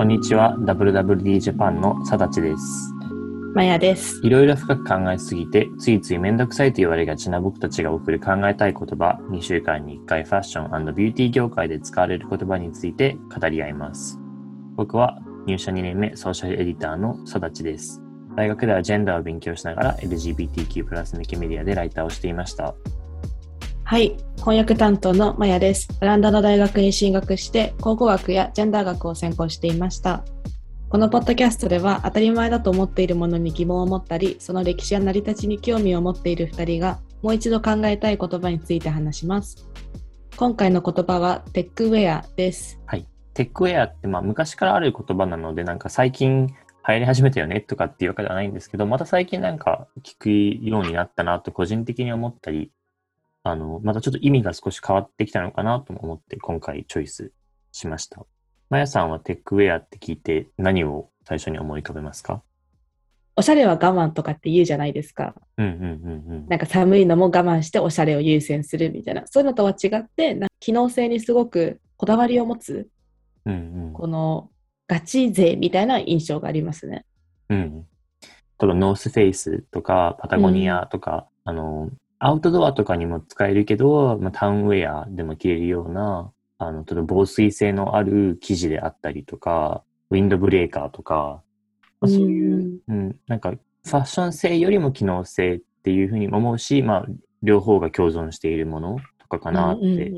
こんにちは。WWD ジャパンのさだちです。まやです。いろいろ深く考えすぎてついついめんどくさいと言われがちな僕たちが送る考えたい言葉2週間に1回ファッションビューティー業界で使われる言葉について語り合います。僕は入社2年目ソーシャルエディターのさだちです。大学ではジェンダーを勉強しながら LGBTQ+ 向けメディアでライターをしていましたはい。翻訳担当のまやです。オランダの大学に進学して、考古学やジェンダー学を専攻していました。このポッドキャストでは当たり前だと思っているものに疑問を持ったり、その歴史や成り立ちに興味を持っている2人が、もう一度考えたい言葉について話します。今回の言葉はテックウェアです。はい。テックウェアって、まあ、昔からある言葉なので、なんか最近流行り始めたよねとかっていうわけではないんですけど、また最近なんか聞くようになったなと個人的に思ったり、あの、またちょっと意味が少し変わってきたのかなとも思って今回チョイスしました。まやさんはテックウェアって聞いて何を最初に思い浮かべますか？おしゃれは我慢とかって言うじゃないですか。うんうんうんうん。なんか寒いのも我慢しておしゃれを優先するみたいな。そういうのとは違って、な機能性にすごくこだわりを持つ、うんうん。このガチ勢みたいな印象がありますね。うん。例えばノースフェイスとかパタゴニアとか、あの、アウトドアとかにも使えるけど、まあ、タウンウェアでも着れるような、あの、例えば防水性のある生地であったりとか、ウィンドブレーカーとか、まあ、そういう、うん、なんかファッション性よりも機能性っていうふうにも思うし、まあ、両方が共存しているものとかかなって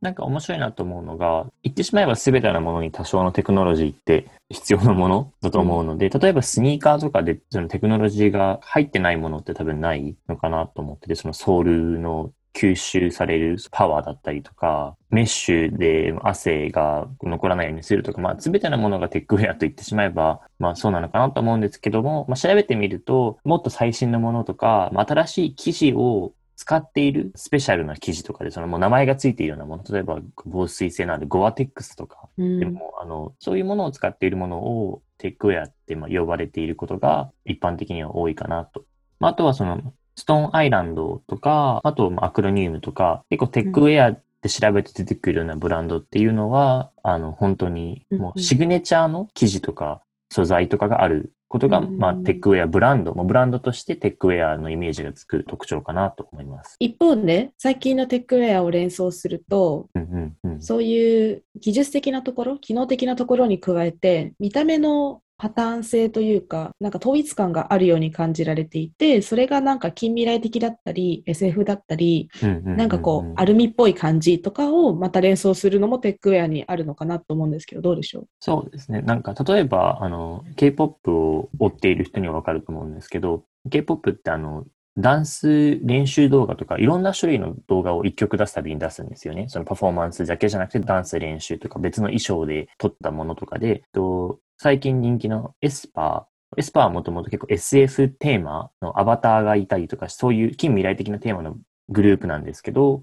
なんか面白いなと思うのが、言ってしまえば全てのものに多少のテクノロジーって必要なものだと思うので、例えばスニーカーとかでそのテクノロジーが入ってないものって多分ないのかなと思ってて、そのソールの吸収されるパワーだったりとか、メッシュで汗が残らないようにするとか、まあ全てのものがテックウェアと言ってしまえば、まあそうなのかなと思うんですけども、まあ調べてみると、もっと最新のものとか、まあ、新しい生地を使っているスペシャルな生地とかで、そのもう名前がついているようなもの、例えば防水性のあるゴアテックスとか、うんでも、あの、そういうものを使っているものをテックウェアってまあ呼ばれていることが一般的には多いかなと。まああとはその、ストーンアイランドとか、あとまあアクロニウムとか、結構テックウェアって調べて出てくるようなブランドっていうのは、あの、本当にもうシグネチャーの生地とか素材とかがあることが、うんまあテックウェアブランド、ブランドとしてテックウェアのイメージがつく特徴かなと思います。一方で、最近のテックウェアを連想すると、うんうんうん。そういう技術的なところ、機能的なところに加えて、見た目のパターン性というか、なんか統一感があるように感じられていて、それがなんか近未来的だったり、SF だったり、なんかこう、アルミっぽい感じとかをまた連想するのもテックウェアにあるのかなと思うんですけど、どうでしょう？そうですね。なんか、例えば、あの、K-POP を追っている人にはわかると思うんですけど、K-POP ってあの、ダンス練習動画とか、いろんな種類の動画を一曲出すたびに出すんですよね。そのパフォーマンスだけじゃなくて、ダンス練習とか、別の衣装で撮ったものとかで、と最近人気の aespa、aespa はもともと結構 SF テーマのアバターがいたりとか、そういう近未来的なテーマのグループなんですけど、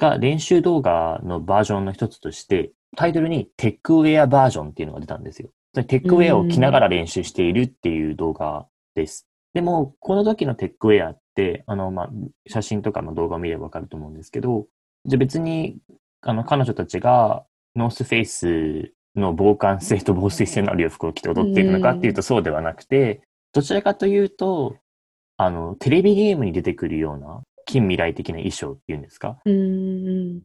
が練習動画のバージョンの一つとして、タイトルにテックウェアバージョンっていうのが出たんですよ。テックウェアを着ながら練習しているっていう動画です。でも、この時のテックウェアって、あの、まあ、写真とかの動画を見ればわかると思うんですけど、じゃあ別に、あの、彼女たちがノースフェイスの防寒性と防水性のある洋服を着て踊っているのかっていうとそうではなくて、どちらかというと、あの、テレビゲームに出てくるような近未来的な衣装っていうんですか？うーん。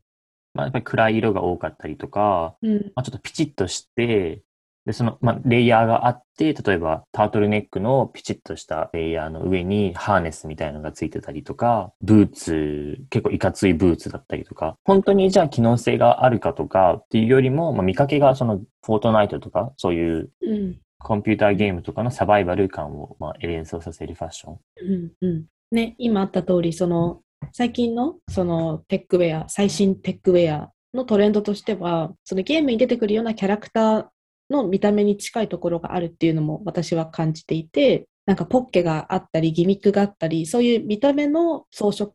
まあ、やっぱり暗い色が多かったりとか、うん。まあ、ちょっとピチッとして、で、その、まあ、レイヤーがあって、例えばタートルネックのピチッとしたレイヤーの上にハーネスみたいなのがついてたりとか、ブーツ、結構いかついブーツだったりとか、本当にじゃあ機能性があるかとかっていうよりも、まあ、見かけがそのフォートナイトとか、そういううん。コンピューターゲームとかのサバイバル感を、まあ、連想させるファッション。うんうんね、今あった通り、その最近のそのテックウェア、最新テックウェアのトレンドとしては、そのゲームに出てくるようなキャラクターの見た目に近いところがあるっていうのも私は感じていて、なんかポッケがあったり、ギミックがあったり、そういう見た目の装飾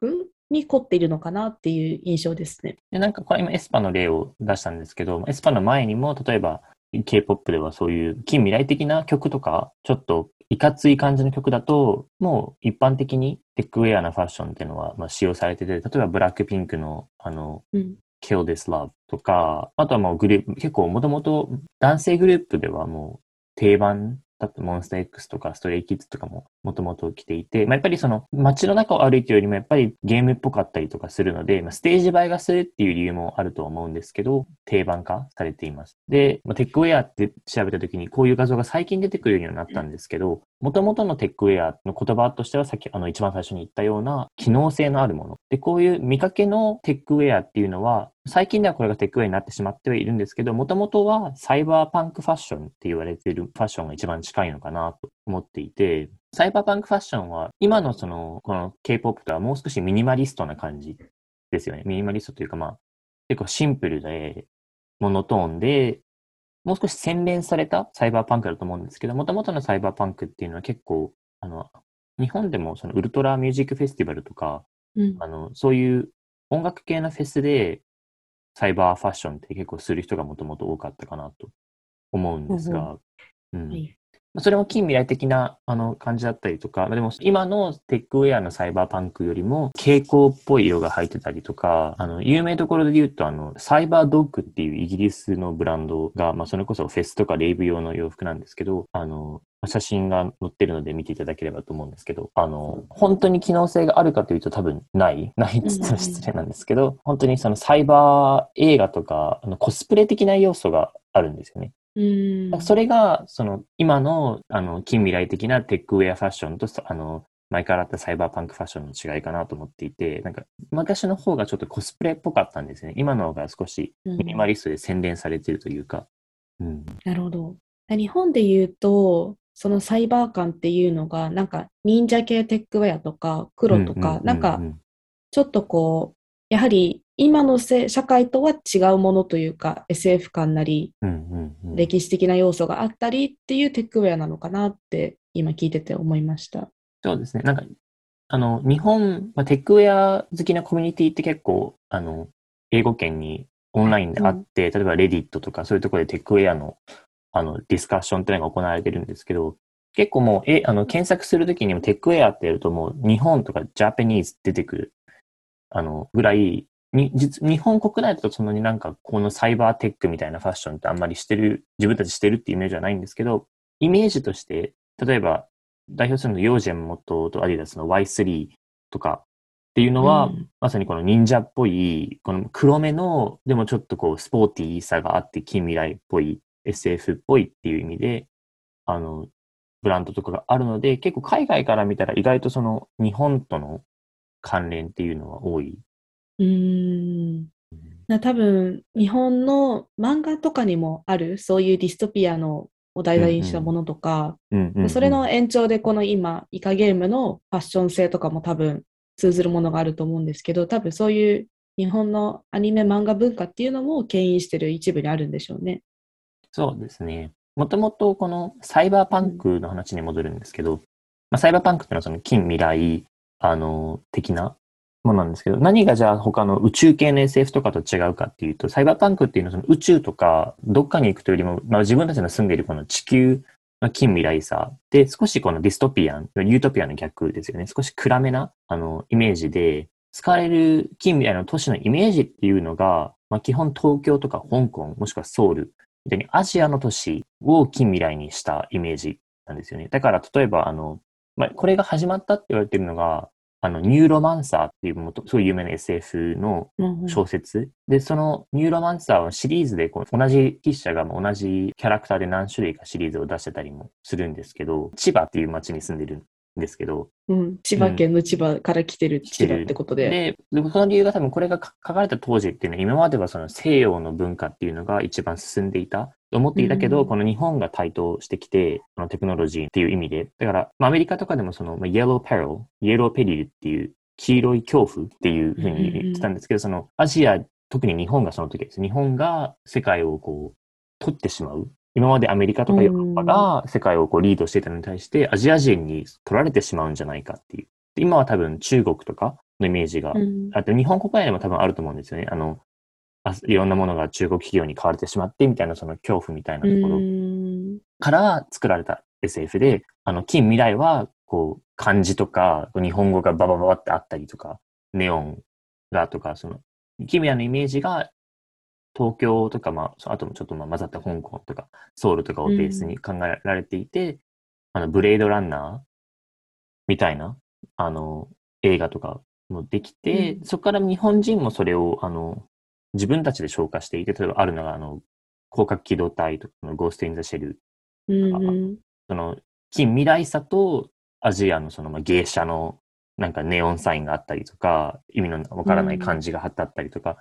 に凝っているのかなっていう印象ですね。で、なんかこれ今エスパの例を出したんですけど、エスパの前にも、例えば K-POP ではそういう近未来的な曲とか、ちょっといかつい感じの曲だと、もう一般的にテックウェアなファッションっていうのはまあ使用されてて、例えばブラックピンクのあの、うん Kill This Love とか、あとはもうグループ、結構もともと男性グループではもう定番だったモンスター X とかストレイキッズとかももともと着ていて、まあ、やっぱりその街の中を歩いてよりもやっぱりゲームっぽかったりとかするので、まあ、ステージ映えがするっていう理由もあると思うんですけど、定番化されています。で、まあ、テックウェアって調べたときにこういう画像が最近出てくるようになったんですけど、もともとのテックウェアの言葉としてはさっきあの一番最初に言ったような機能性のあるもの。で、こういう見かけのテックウェアっていうのは、最近ではこれがテックウェアになってしまってはいるんですけど、もともとはサイバーパンクファッションって言われているファッションが一番近いのかなと思っていて、サイバーパンクファッションは今のその、この K-POP とはもう少しミニマリストな感じですよね。ミニマリストというかまあ、結構シンプルで、モノトーンで、もう少し洗練されたサイバーパンクだと思うんですけど、もともとのサイバーパンクっていうのは結構、あの、日本でもそのウルトラミュージックフェスティバルとか、うん、あの、そういう音楽系のフェスでサイバーファッションって結構する人がもともと多かったかなと思うんですが、うん、はい、それも近未来的なあの感じだったりとか、でも今のテックウェアのサイバーパンクよりも蛍光っぽい色が入ってたりとか、あの、有名どころで言うと、あの、サイバードッグっていうイギリスのブランドが、まあ、それこそフェスとかレイブ用の洋服なんですけど、あの、写真が載ってるので見ていただければと思うんですけど、あの、本当に機能性があるかというと多分ない、ないって言ったら失礼なんですけど、本当にそのサイバー映画とか、あのコスプレ的な要素があるんですよね。うんそれが、その、今の、あの、近未来的なテックウェアファッションと、あの、前からあったサイバーパンクファッションの違いかなと思っていて、なんか、昔の方がちょっとコスプレっぽかったんですね。今の方が少しミニマリストで洗練されているというか。うん、なるほど。日本で言うと、そのサイバー感っていうのが、なんか忍者系テックウェアとか黒とか、なんかちょっとこう、やはり今の社会とは違うものというか SF 感なり、歴史的な要素があったりっていうテックウェアなのかなって今聞いてて思いました。そうですね。なんか、あの、日本、まあ、テックウェア好きなコミュニティって結構、あの、英語圏にオンラインであって、うん、例えばレディットとかそういうところでテックウェアのあのディスカッションっていうのが行われてるんですけど、結構もう、え、あの、検索するときにもテックウェアってやるともう日本とかジャパニーズ出てくる、あの、ぐらいに実日本国内だとそんなになんかこのサイバーテックみたいなファッションってあんまりしてる、自分たちしてるっていうイメージはないんですけど、イメージとして、例えば代表するのヨージェン元とアディダスの Y3 とかっていうのは、うん、まさにこの忍者っぽい、この黒目の、でもちょっとこうスポーティーさがあって近未来っぽい SF っぽいっていう意味で、あの、ブランドとかがあるので、結構海外から見たら意外とその日本との関連っていうのは多いうん。な多分、日本の漫画とかにもある、そういうディストピアのを題材にしたものとか、それの延長でこの今、イカゲームのファッション性とかも多分通ずるものがあると思うんですけど、多分そういう日本のアニメ漫画文化っていうのも牽引してる一部にあるんでしょうね。そうですね。もともとこのサイバーパンクの話に戻るんですけど、まあ、サイバーパンクっていうのはその近未来、あの、的なものなんですけど、何がじゃあ他の宇宙系の SF とかと違うかっていうと、サイバーパンクっていうのはその宇宙とかどっかに行くというよりも、まあ、自分たちの住んでいるこの地球の近未来さで、少しこの dystopian、ユートピアの逆ですよね。少し暗めなあのイメージで、使われる近未来の都市のイメージっていうのが、まあ、基本東京とか香港、もしくはソウルみたいにアジアの都市を近未来にしたイメージなんですよね。だから例えばあの、まあ、これが始まったって言われてるのが、あの、ニューロマンサーっていうもと、すごい有名な SF の小説。うんうん、で、そのニューロマンサーはシリーズでこう同じ筆者が同じキャラクターで何種類かシリーズを出してたりもするんですけど、千葉っていう街に住んでるんですけど、うん、千葉県の千葉から来てる千葉ってことで。で、でその理由が多分これが書かれた当時っていうのは、今まではその西洋の文化っていうのが一番進んでいたと思っていたけど、うん、この日本が台頭してきて、このテクノロジーっていう意味で、だから、まあ、アメリカとかでもその、イエローペロイエローペリルっていう黄色い恐怖っていうふうに言ってたんですけど、そのアジア、特に日本がその時です。日本が世界をこう、取ってしまう。今までアメリカとかヨーロッパが世界をこうリードしていたのに対して、アジア人に取られてしまうんじゃないかっていう。今は多分中国とかのイメージが、あと日本国内でも多分あると思うんですよね。あの、いろんなものが中国企業に買われてしまってみたいなその恐怖みたいなところから作られた SF で、あの、近未来は、こう、漢字とか、日本語がババババってあったりとか、ネオンがとか、その、近未来のイメージが東京とか、まあ、あともちょっとまあ混ざった香港とか、ソウルとかをベースに考えられていて、あの、ブレードランナーみたいな、あの、映画とかもできて、うん。そこから日本人もそれを、あの、自分たちで消化していて、例えばあるのが、あの、広角機動隊とかのゴースト・イン・ザ・シェル、うんうん。その、近未来さとアジアのその、まあ、芸者のなんかネオンサインがあったりとか、意味のわからない漢字が貼ってあったりとか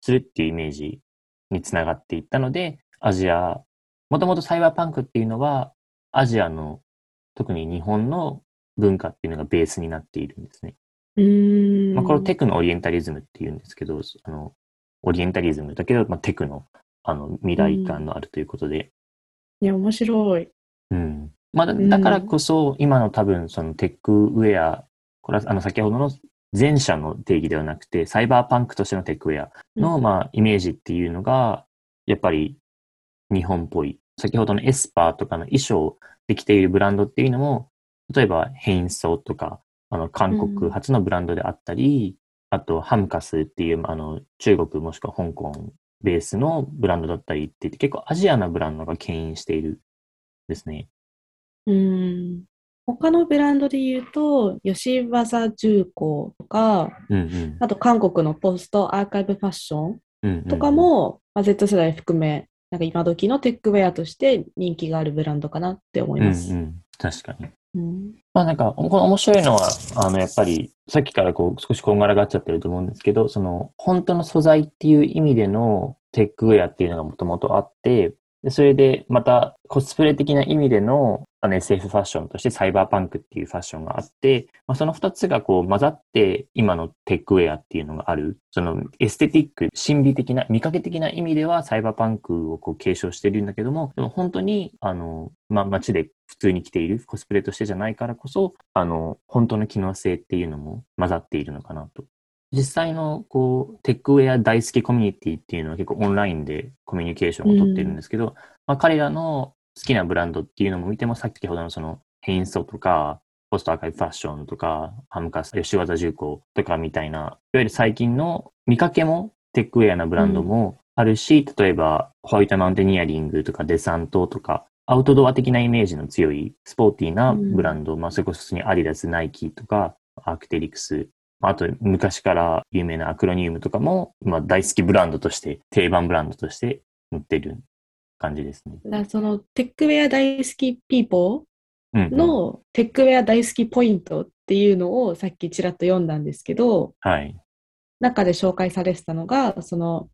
するっていうイメージにつながっていったので、アジア、もともとサイバーパンクっていうのは、アジアの、特に日本の文化っていうのがベースになっているんですね。うん。まあ、これをテクのオリエンタリズムっていうんですけど、あの、オリエンタリズムだけど、まあ、テクの、あの、未来感のあるということで、いや、面白い。うん。まあ、だからこそ、今の多分、そのテックウェア、これは、あの、先ほどの前者の定義ではなくて、サイバーパンクとしてのテックウェアの、うんまあ、イメージっていうのが、やっぱり日本っぽい。先ほどのエスパとかの衣装で着ているブランドっていうのも、例えばヘインソーとか、あの、韓国発のブランドであったり、あと、ハムカスっていう、あの、中国もしくは香港ベースのブランドだったりって言って、結構アジアなブランドが牽引しているですね。うん。他のブランドで言うと、吉技重工とか、うんうん。あと韓国のポストアーカイブファッションうんうんとか、も、まあ、Z 世代含め、なんか今時のテックウェアとして人気があるブランドかなって思いうんうます。ん。確かに。うんまあなんか、この面白いのは、あの、やっぱり、さっきからこう、少しこんがらがっちゃってると思うんですけど、その、本当の素材っていう意味でのテックウェアっていうのがもともとあって、でそれで、また、コスプレ的な意味での、あの SF ファッションとしてサイバーパンクっていうファッションがあって、まあ、その二つがこう混ざって、今のテックウェアっていうのがある。そのエステティック、心理的な、見かけ的な意味ではサイバーパンクをこう継承してるんだけども、でも本当に、あの、まあ、街で普通に着ているコスプレとしてじゃないからこそ、あの、本当の機能性っていうのも混ざっているのかなと。実際の、こう、テックウェア大好きコミュニティっていうのは結構オンラインでコミュニケーションをとってるんですけど、まあ、彼らの好きなブランドっていうのも見ても、先ほどのその、ヘインソとか、ポストアーカイブファッションとか、ハムカス、吉技重工とかみたいな、いわゆる最近の見かけもテックウェアなブランドもあるし、例えば、ホワイトマウンテニアリングとかデサントとか、アウトドア的なイメージの強いスポーティーなブランド、まあ、それこそにアディダス、ナイキとか、アークテリクス、まああと昔から有名なアクロニウムとかも、まあ、大好きブランドとして、定番ブランドとして載ってる感じですね。だそのテックウェア大好きピーポーのテックウェア大好きポイントっていうのをさっきちらっと読んだんですけど、はい。中で紹介されてたのが、その、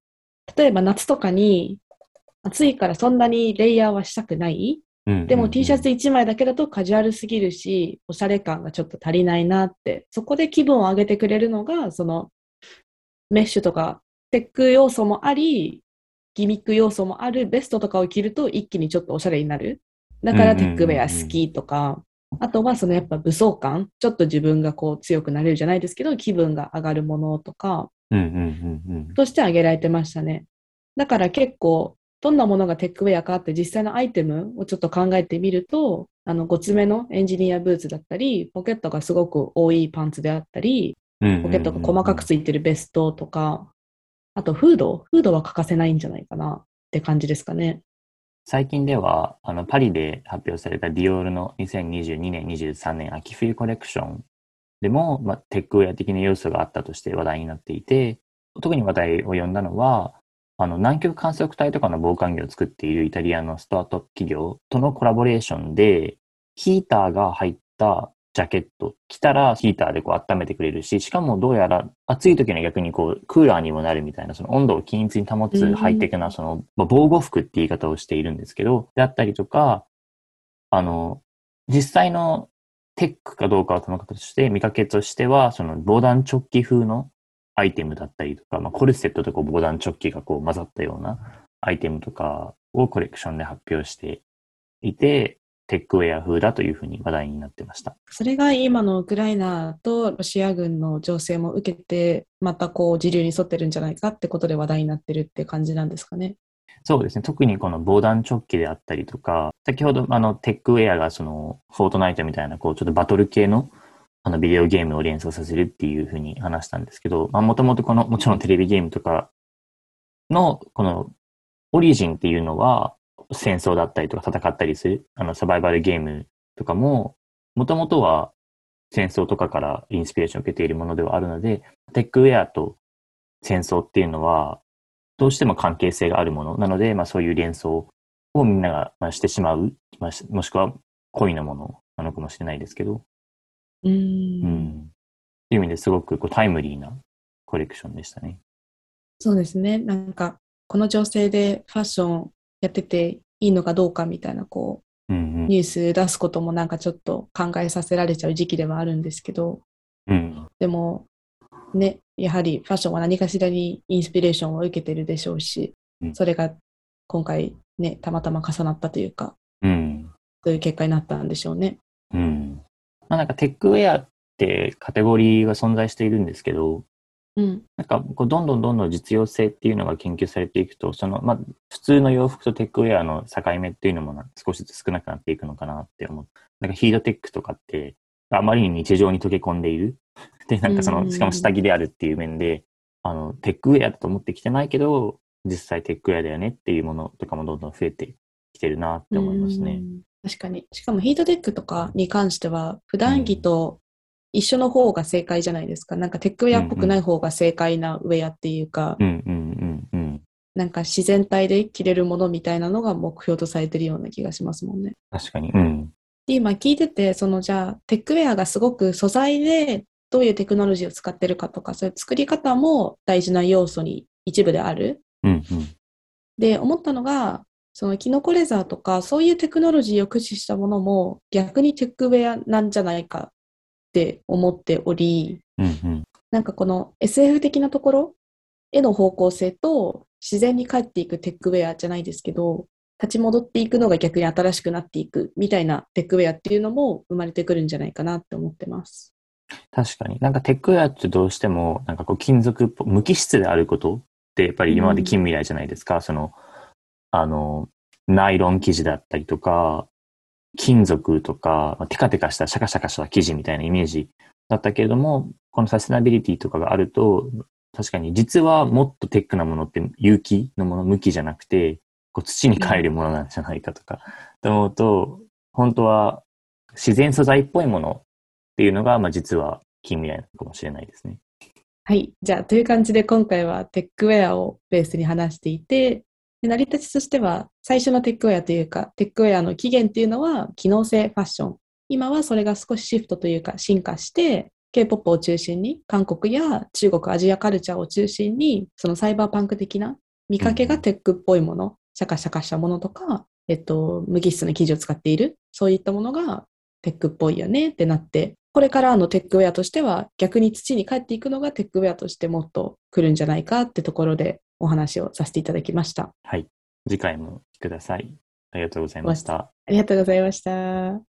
例えば夏とかに暑いからそんなにレイヤーはしたくない。うんでも T シャツうん1枚だけだとカジュアルすぎるし、おしゃれ感がちょっと足りないなって、そこで気分を上げてくれるのが、そのメッシュとかテック要素もあり、ギミック要素もあるベストとかを着ると一気にちょっとおしゃれになる。だからテックウェア好きとか、あとはそのやっぱ武装感、ちょっと自分がこう強くなれるじゃないですけど、気分が上がるものとか、うんうんうんうん。として挙げられてましたね。だから結構、どんなものがテックウェアかって実際のアイテムをちょっと考えてみると、あの、ごつめのエンジニアブーツだったり、ポケットがすごく多いパンツであったり、ポケットが細かくついてるベストとか、あとフードフードは欠かせないんじゃないかなって感じですかね。最近では、あの、パリで発表されたディオールの2022年、23年秋冬コレクションでも、まあ、テックウェア的な要素があったとして話題になっていて、特に話題を呼んだのは、あの、南極観測隊とかの防寒着を作っているイタリアのスタートアップ企業とのコラボレーションで、ヒーターが入ったジャケット着たらヒーターでこう温めてくれるし、しかもどうやら暑い時には逆にこうクーラーにもなるみたいな、その温度を均一に保つハイテクなその、まあ防護服って言い方をしているんですけど、であったりとか、あの、実際のテックかどうかはともかくとして、見かけとしては、その防弾チョッキ風のアイテムだったりとか、まあ、コルセットとこう防弾チョッキがこう混ざったようなアイテムとかをコレクションで発表していて、テックウェア風だというふうに話題になってました。それが今のウクライナとロシア軍の情勢も受けて、またこう、自流に沿ってるんじゃないかってことで話題になってるって感じなんですかね？そうですね。特にこの防弾チョッキであったりとか、先ほどあのテックウェアがそのフォートナイトみたいなこうちょっとバトル系のあのビデオゲームを連想させるっていうふうに話したんですけど、まあもともとこのもちろんテレビゲームとかの、この、オリジンっていうのは、戦争だったりとか戦ったりする、あの、サバイバルゲームとかも、もともとは戦争とかからインスピレーションを受けているものではあるので、テックウェアと戦争っていうのは、どうしても関係性があるものなので、まあそういう連想をみんながまあしてしまう、まあ、もしくは恋のものなのかもしれないですけど、うんうん。っていう意味ですごくこうタイムリーなコレクションでしたね。そうですね。なんか、この情勢でファッションやってていいのかどうかみたいな、こうんう、ニュース出すこともなんかちょっと考えさせられちゃう時期ではあるんですけど、うん。うん。でも、ね、やはりファッションは何かしらにインスピレーションを受けてるでしょうしう、んそれが今回ね、たまたま重なったというか、うん。そういう結果になったんでしょうね。うん。まあなんかテックウェアってカテゴリーが存在しているんですけど、うん。なんかこうどんどんどんどん実用性っていうのが研究されていくと、そのまあ普通の洋服とテックウェアの境目っていうのもな少しずつ少なくなっていくのかなって思う。なんかヒートテックとかってあまりに日常に溶け込んでいる。で、なんかそうんの、しかも下着であるっていう面で、あの、テックウェアだと思ってきてないけど、実際テックウェアだよねっていうものとかもどんどん増えてきてるなって思いますねう。ん確かに。しかもヒートテックとかに関しては、普段着と一緒の方が正解じゃないですか。なんかテックウェアっぽくない方が正解なウェアっていうか。なんか自然体で着れるものみたいなのが目標とされてるような気がしますもんね。確かに。うん。で、今聞いてて、そのじゃあ、テックウェアがすごく素材でどういうテクノロジーを使ってるかとか、そういう作り方も大事な要素に一部である。うんうん。で、思ったのが、そのキノコレザーとか、そういうテクノロジーを駆使したものも逆にテックウェアなんじゃないかって思っており、うんうん。なんかこの SF 的なところへの方向性と自然に帰っていくテックウェアじゃないですけど、立ち戻っていくのが逆に新しくなっていくみたいなテックウェアっていうのも生まれてくるんじゃないかなって思ってます。確かに。なんかテックウェアってどうしても、なんかこう金属無機質であることってやっぱり今まで近未来じゃないですか。その、あの、ナイロン生地だったりとか、金属とか、まあテカテカしたシャカシャカした生地みたいなイメージだったけれども、このサステナビリティとかがあると、確かに実はもっとテックなものって有機のもの、無機じゃなくて、こう土に帰るものなんじゃないかとか、と思うと、本当は自然素材っぽいものっていうのが、まあ実は近未来なのかもしれないですね。はい。じゃあ、という感じで今回はテックウェアをベースに話していて、で成り立ちとしては、最初のテックウェアというか、テックウェアの起源っていうのは、機能性ファッション。今はそれが少しシフトというか進化して、K-POP を中心に、韓国や中国、アジアカルチャーを中心に、そのサイバーパンク的な見かけがテックっぽいもの、シャカシャカしたものとか、えっと、無機質な生地を使っている、そういったものがテックっぽいよねってなって、これからのテックウェアとしては逆に土に帰っていくのがテックウェアとしてもっと来るんじゃないかってところでお話をさせていただきました。はい。次回もください。ありがとうございました。ありがとうございました。